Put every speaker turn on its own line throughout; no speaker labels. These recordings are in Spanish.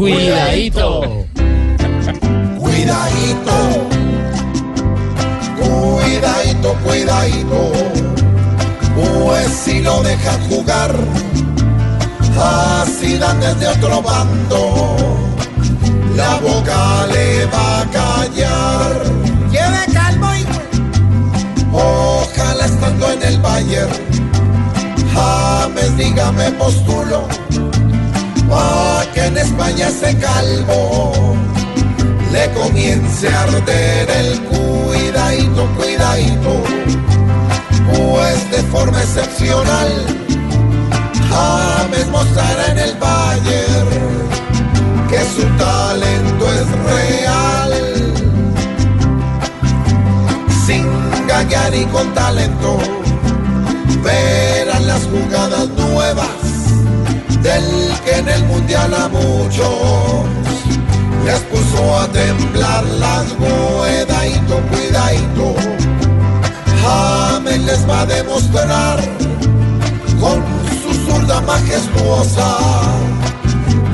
Cuidadito.
Cuidadito. Cuidadito, cuidadito. Pues si lo dejan jugar, así dan desde otro bando la boca le va a callar.
Lleve calmo, hijo.
Ojalá estando en el Bayern, James diga me postulo, España ese calvo le comience a arder el cuidadito, cuidadito, pues de forma excepcional, James mostrará en el Bayern que su talento es real. Sin gaguear y con talento, verán las jugadas nuevas del que en el mundial a muchos les puso a temblar las cuidadito, cuidadito. James les va a demostrar con su zurda majestuosa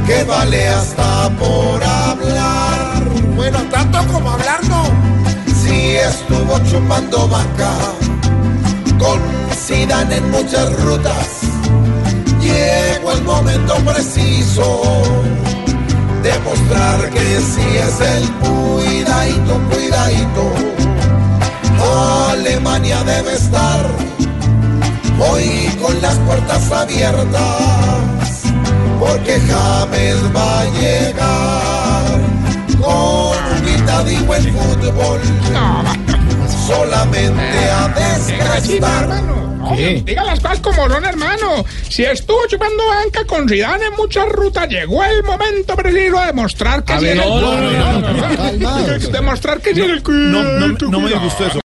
que vale hasta por hablar.
Bueno, tanto como hablar no.
Si estuvo chupando banca con Zidane en muchas rutas, preciso de mostrar que sí es el cuidadito, cuidadito. Alemania debe estar hoy con las puertas abiertas porque James va a llegar con humildad y buen fútbol. Solamente a desgastar.
Diga las cosas como son, hermano. Si estuvo chupando banca con Zidane en muchas rutas, llegó el momento preciso de demostrar que sí es el... Demostrar que sí es el...
No, no, no me gustó eso.